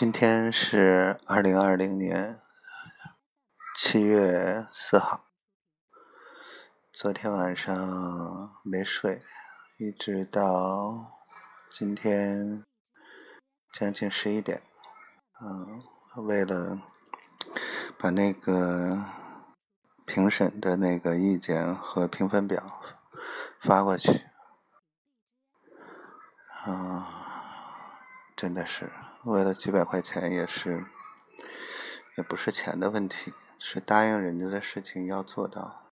今天是二零二零年七月四号。昨天晚上没睡，一直到今天将近十一点。嗯，为了把那个评审的那个意见和评分表发过去。啊，真的是。为了几百块钱也是，也不是钱的问题，是答应人家的事情要做到，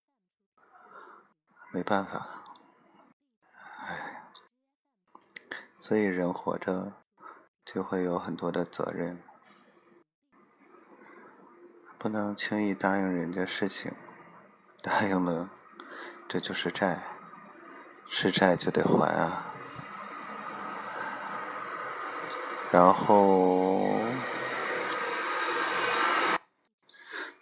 没办法，哎，所以人活着就会有很多的责任，不能轻易答应人家事情，答应了这就是债，是债就得还啊。然后，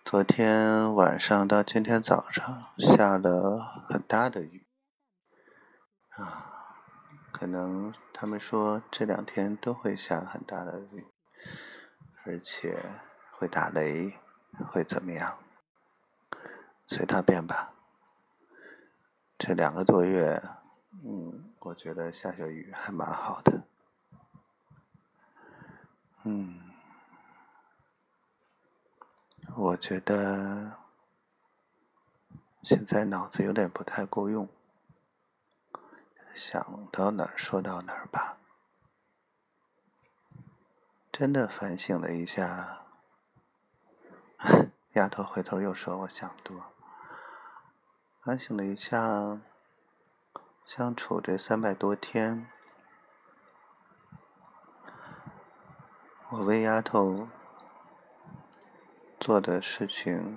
昨天晚上到今天早上下了很大的雨，啊，可能他们说这两天都会下很大的雨，而且会打雷，会怎么样？随他便吧。这两个多月，嗯，我觉得下下雨还蛮好的。嗯，我觉得现在脑子有点不太够用，想到哪儿说到哪儿吧。真的反省了一下，丫头回头又说我想多。反省了一下，相处这三百多天。我为丫头做的事情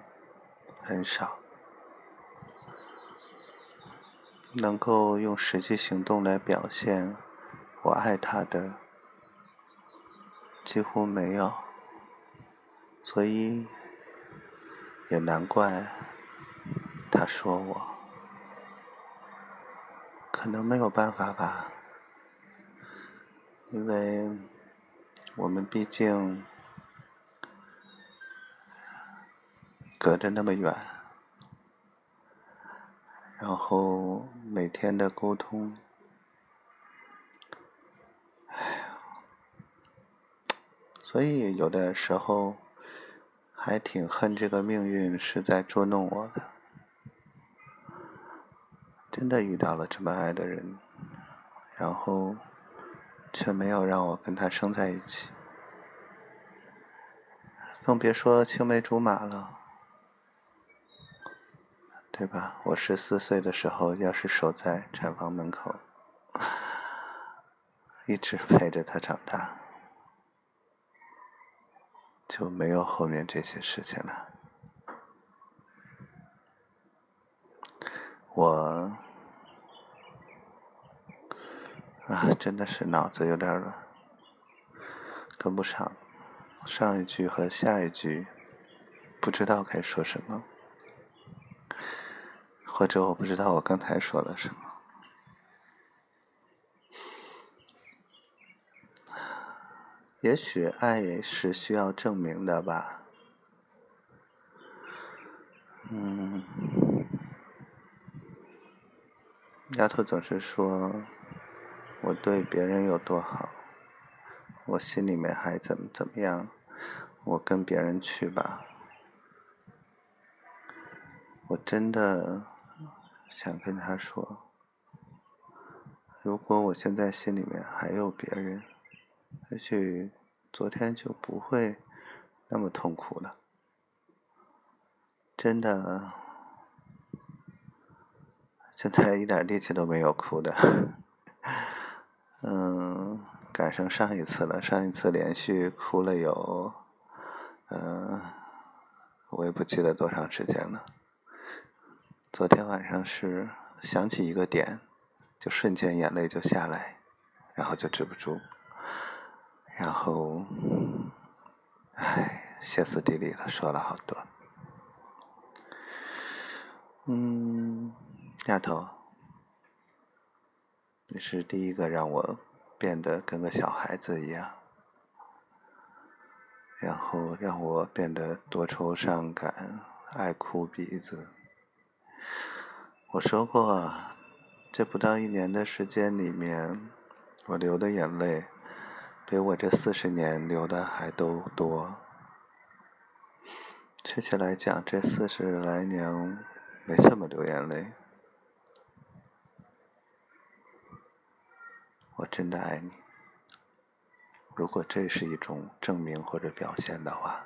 很少，能够用实际行动来表现我爱她的几乎没有，所以也难怪她说我可能没有办法吧，因为。我们毕竟隔着那么远，然后每天的沟通，哎呀，所以有的时候还挺恨这个命运是在捉弄我的。真的遇到了这么爱的人，然后。却没有让我跟他生在一起，更别说青梅竹马了，对吧？我十四岁的时候，要是守在产房门口，一直陪着他长大，就没有后面这些事情了。我。啊，真的是脑子有点乱，跟不上上一句和下一句，不知道该说什么，或者我不知道我刚才说了什么。也许爱是需要证明的吧，嗯，丫头总是说。我对别人有多好，我心里面还怎么怎么样？我跟别人去吧。我真的想跟他说，如果我现在心里面还有别人，也许昨天就不会那么痛苦了。真的，现在一点力气都没有哭的。嗯，赶上上一次了。上一次连续哭了有，嗯，我也不记得多长时间了。昨天晚上是想起一个点，就瞬间眼泪就下来，然后就止不住，然后，唉，歇斯底里了，说了好多。嗯，丫头。你是第一个让我变得跟个小孩子一样，然后让我变得多愁善感、爱哭鼻子。我说过，这不到一年的时间里面，我流的眼泪比我这四十年流的还都多。确切来讲，这四十来年没怎么流眼泪。我真的爱你。如果这是一种证明或者表现的话，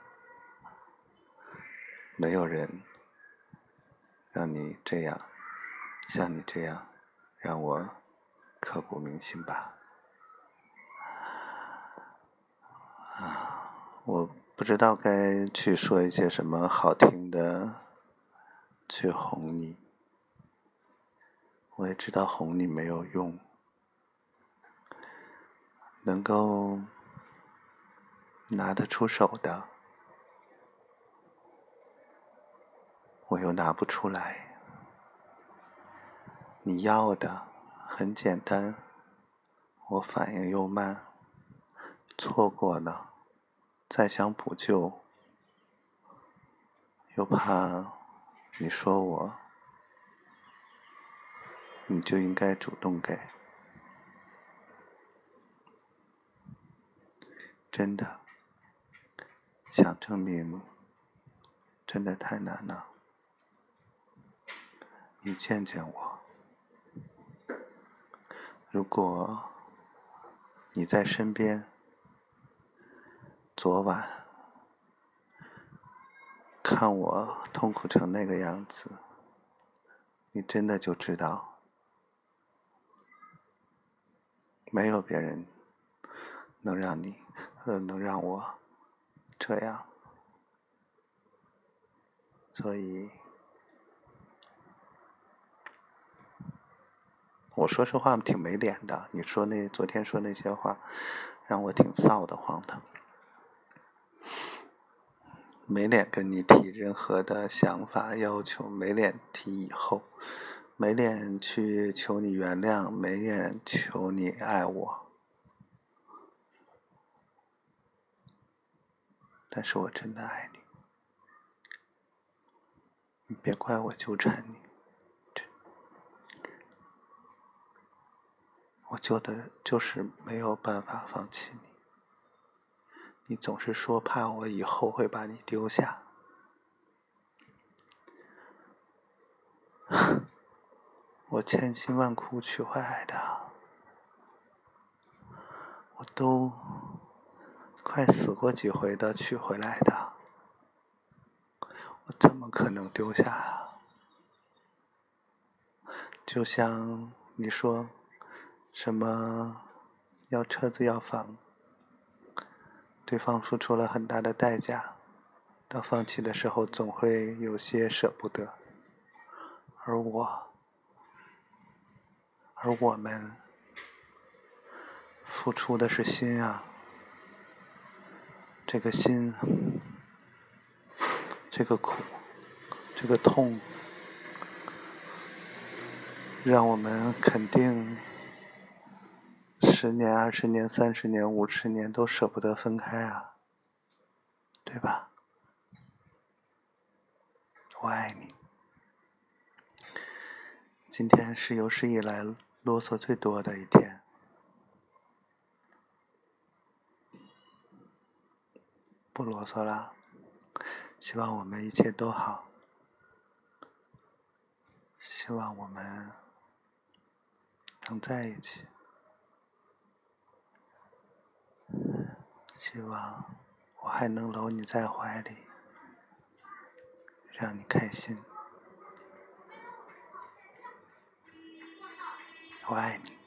没有人让你这样，像你这样，让我刻骨铭心吧。啊，我。不知道该去说一些什么好听的，去哄你。我也知道哄你没有用，能够拿得出手的，我又拿不出来。你要的很简单，我反应又慢，错过了。再想补救，又怕你说我，你就应该主动给。真的，想证明，真的太难了。你见见我，如果你在身边。昨晚看我痛苦成那个样子，你真的就知道，没有别人能让你，嗯能让我这样。所以，我说实话挺没脸的。你说那昨天说那些话，让我挺臊得慌的。没脸跟你提任何的想法要求，没脸提以后，没脸去求你原谅，没脸求你爱我。但是我真的爱你，你别怪我纠缠你，我就的就是没有办法放弃你。你总是说怕我以后会把你丢下，我千辛万苦娶回来的，我都快死过几回的娶回来的，我怎么可能丢下啊？就像你说什么要车子要房。对方付出了很大的代价，到放弃的时候总会有些舍不得，而我，而我们付出的是心啊，这个心，这个苦，这个痛，让我们肯定。十年、二十年、三十年、五十年都舍不得分开啊，对吧？我爱你。今天是有史以来啰嗦最多的一天，不啰嗦了。希望我们一切都好，希望我们能在一起。希望我还能搂你在怀里，让你开心。我爱你。